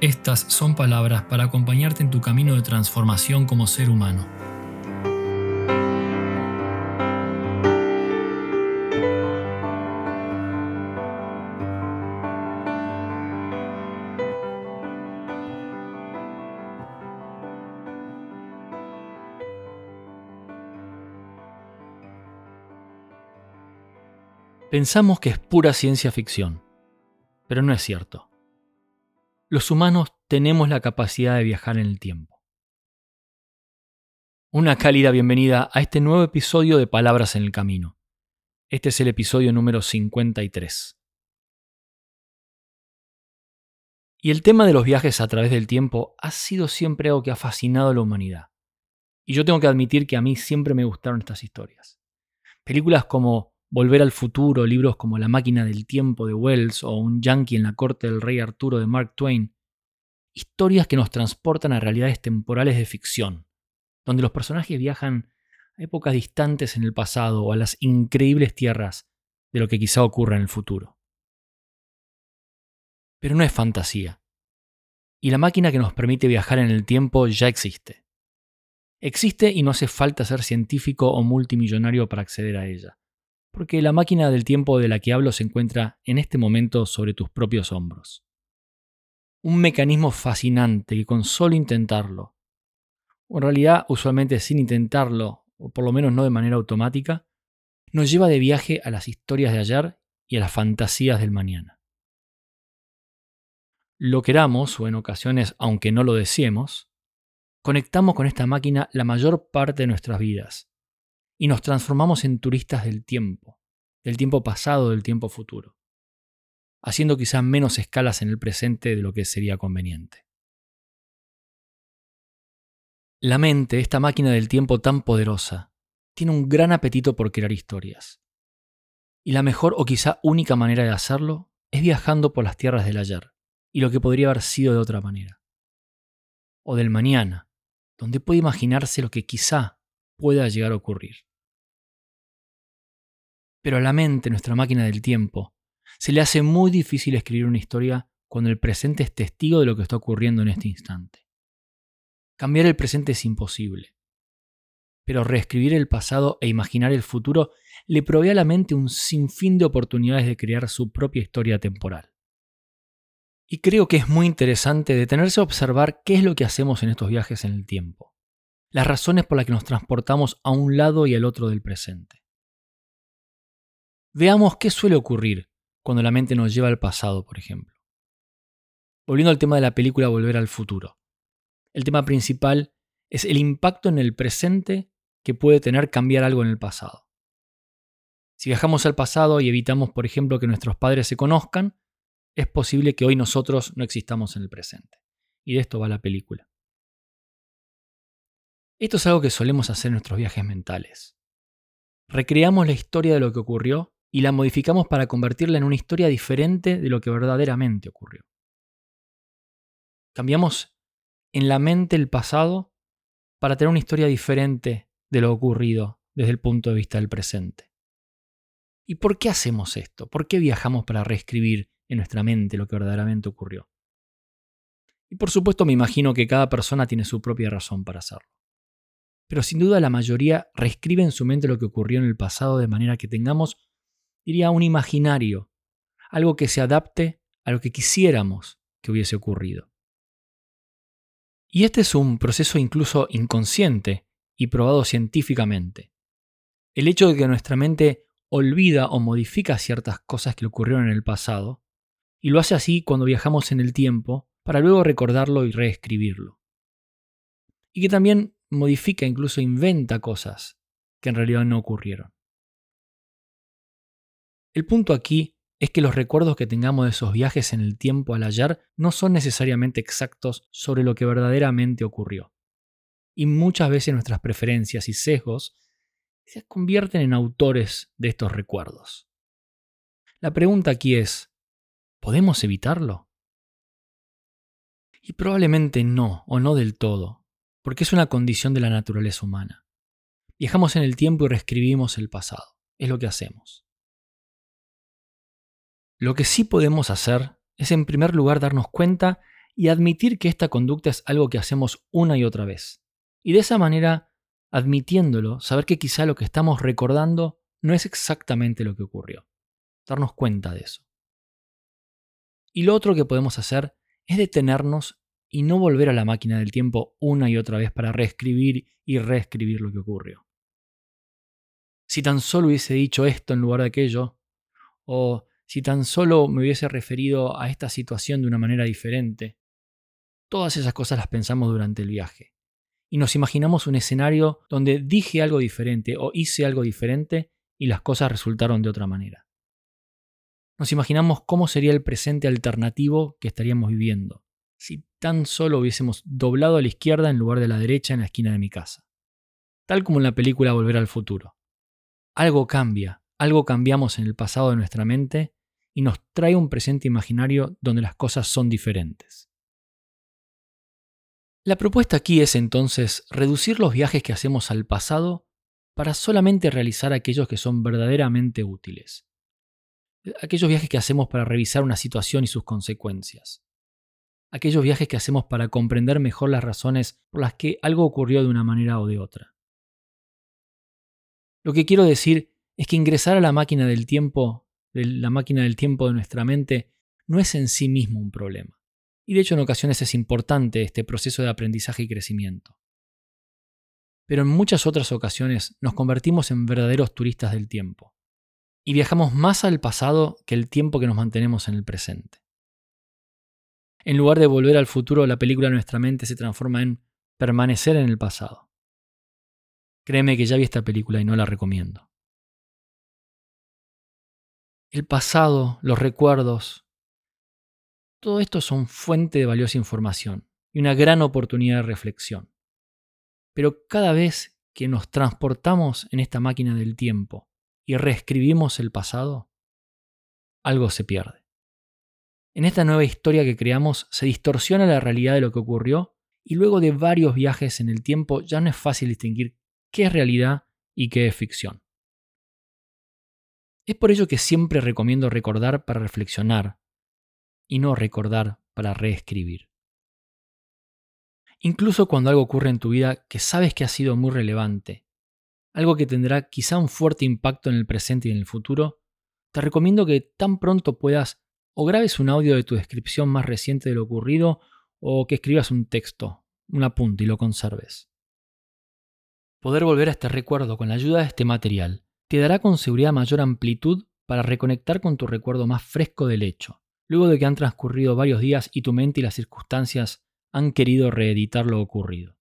estas son palabras para acompañarte en tu camino de transformación como ser humano. Pensamos que es pura ciencia ficción, pero no es cierto los humanos tenemos la capacidad de viajar en el tiempo. Una cálida bienvenida a este nuevo episodio de Palabras en el Camino. Este es el episodio número 53. Y el tema de los viajes a través del tiempo ha sido siempre algo que ha fascinado a la humanidad. Y yo tengo que admitir que a mí siempre me gustaron estas historias. Películas como Volver al futuro, libros como La máquina del tiempo de Wells o Un yankee en la corte del rey Arturo de Mark Twain. Historias que nos transportan a realidades temporales de ficción, donde los personajes viajan a épocas distantes en el pasado o a las increíbles tierras de lo que quizá ocurra en el futuro. Pero no es fantasía. Y la máquina que nos permite viajar en el tiempo ya existe. Existe y no hace falta ser científico o multimillonario para acceder a ella porque la máquina del tiempo de la que hablo se encuentra en este momento sobre tus propios hombros. Un mecanismo fascinante que con solo intentarlo, o en realidad usualmente sin intentarlo, o por lo menos no de manera automática, nos lleva de viaje a las historias de ayer y a las fantasías del mañana. Lo queramos, o en ocasiones aunque no lo deseemos, conectamos con esta máquina la mayor parte de nuestras vidas, y nos transformamos en turistas del tiempo, del tiempo pasado, del tiempo futuro, haciendo quizá menos escalas en el presente de lo que sería conveniente. La mente, esta máquina del tiempo tan poderosa, tiene un gran apetito por crear historias. Y la mejor o quizá única manera de hacerlo es viajando por las tierras del ayer y lo que podría haber sido de otra manera. O del mañana, donde puede imaginarse lo que quizá pueda llegar a ocurrir. Pero a la mente, nuestra máquina del tiempo, se le hace muy difícil escribir una historia cuando el presente es testigo de lo que está ocurriendo en este instante. Cambiar el presente es imposible. Pero reescribir el pasado e imaginar el futuro le provee a la mente un sinfín de oportunidades de crear su propia historia temporal. Y creo que es muy interesante detenerse a observar qué es lo que hacemos en estos viajes en el tiempo, las razones por las que nos transportamos a un lado y al otro del presente. Veamos qué suele ocurrir cuando la mente nos lleva al pasado, por ejemplo. Volviendo al tema de la película Volver al futuro. El tema principal es el impacto en el presente que puede tener cambiar algo en el pasado. Si viajamos al pasado y evitamos, por ejemplo, que nuestros padres se conozcan, es posible que hoy nosotros no existamos en el presente. Y de esto va la película. Esto es algo que solemos hacer en nuestros viajes mentales. Recreamos la historia de lo que ocurrió y la modificamos para convertirla en una historia diferente de lo que verdaderamente ocurrió. Cambiamos en la mente el pasado para tener una historia diferente de lo ocurrido desde el punto de vista del presente. ¿Y por qué hacemos esto? ¿Por qué viajamos para reescribir en nuestra mente lo que verdaderamente ocurrió? Y por supuesto me imagino que cada persona tiene su propia razón para hacerlo. Pero sin duda la mayoría reescribe en su mente lo que ocurrió en el pasado de manera que tengamos diría un imaginario, algo que se adapte a lo que quisiéramos que hubiese ocurrido. Y este es un proceso incluso inconsciente y probado científicamente. El hecho de que nuestra mente olvida o modifica ciertas cosas que ocurrieron en el pasado, y lo hace así cuando viajamos en el tiempo para luego recordarlo y reescribirlo. Y que también modifica, incluso inventa cosas que en realidad no ocurrieron. El punto aquí es que los recuerdos que tengamos de esos viajes en el tiempo al ayer no son necesariamente exactos sobre lo que verdaderamente ocurrió. y muchas veces nuestras preferencias y sesgos se convierten en autores de estos recuerdos. La pregunta aquí es, ¿podemos evitarlo? Y probablemente no, o no del todo, porque es una condición de la naturaleza humana. Viajamos en el tiempo y reescribimos el pasado. Es lo que hacemos. Lo que sí podemos hacer es en primer lugar darnos cuenta y admitir que esta conducta es algo que hacemos una y otra vez. Y de esa manera, admitiéndolo, saber que quizá lo que estamos recordando no es exactamente lo que ocurrió. Darnos cuenta de eso. Y lo otro que podemos hacer es detenernos y no volver a la máquina del tiempo una y otra vez para reescribir y reescribir lo que ocurrió. Si tan solo hubiese dicho esto en lugar de aquello, o si tan solo me hubiese referido a esta situación de una manera diferente, Todas esas cosas las pensamos durante el viaje. Y nos imaginamos un escenario donde dije algo diferente o hice algo diferente y las cosas resultaron de otra manera. Nos imaginamos cómo sería el presente alternativo que estaríamos viviendo, si tan solo hubiésemos doblado a la izquierda en lugar de la derecha en la esquina de mi casa. Tal como en la película Volver al futuro. Algo cambia, algo cambiamos en el pasado de nuestra mente y nos trae un presente imaginario donde las cosas son diferentes. La propuesta aquí es entonces reducir los viajes que hacemos al pasado para solamente realizar aquellos que son verdaderamente útiles. Aquellos viajes que hacemos para revisar una situación y sus consecuencias. Aquellos viajes que hacemos para comprender mejor las razones por las que algo ocurrió de una manera o de otra. Lo que quiero decir es que ingresar a la máquina del tiempo, la máquina del tiempo de nuestra mente, no es en sí mismo un problema. Y de hecho en ocasiones es importante este proceso de aprendizaje y crecimiento. Pero en muchas otras ocasiones nos convertimos en verdaderos turistas del tiempo. Y viajamos más al pasado que el tiempo que nos mantenemos en el presente. En lugar de volver al futuro, la película de nuestra mente se transforma en permanecer en el pasado. Créeme que ya vi esta película y no la recomiendo. El pasado, los recuerdos, todo esto son fuente de valiosa información y una gran oportunidad de reflexión. Pero cada vez que nos transportamos en esta máquina del tiempo y reescribimos el pasado, algo se pierde. En esta nueva historia que creamos se distorsiona la realidad de lo que ocurrió y luego de varios viajes en el tiempo ya no es fácil distinguir qué es realidad y qué es ficción. Es por ello que siempre recomiendo recordar para reflexionar, y no recordar para reescribir. Incluso cuando algo ocurre en tu vida que sabes que ha sido muy relevante, algo que tendrá quizá un fuerte impacto en el presente y en el futuro, te recomiendo que tan pronto puedas o grabes un audio de tu descripción más reciente de lo ocurrido o que escribas un texto, un apunte y lo conserves. Poder volver a este recuerdo con la ayuda de este material te dará con seguridad mayor amplitud para reconectar con tu recuerdo más fresco del hecho, luego de que han transcurrido varios días y tu mente y las circunstancias han querido reeditar lo ocurrido.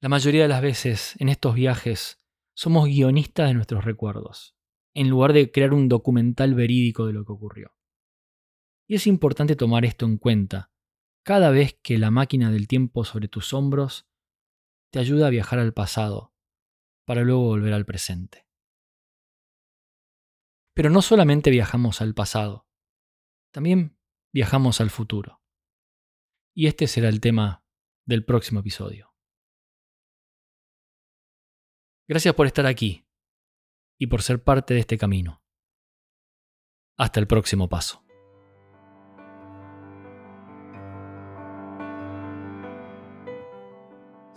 La mayoría de las veces en estos viajes somos guionistas de nuestros recuerdos, en lugar de crear un documental verídico de lo que ocurrió. Y es importante tomar esto en cuenta cada vez que la máquina del tiempo sobre tus hombros te ayuda a viajar al pasado, para luego volver al presente. Pero no solamente viajamos al pasado, también viajamos al futuro. Y este será el tema del próximo episodio. Gracias por estar aquí y por ser parte de este camino. Hasta el próximo paso.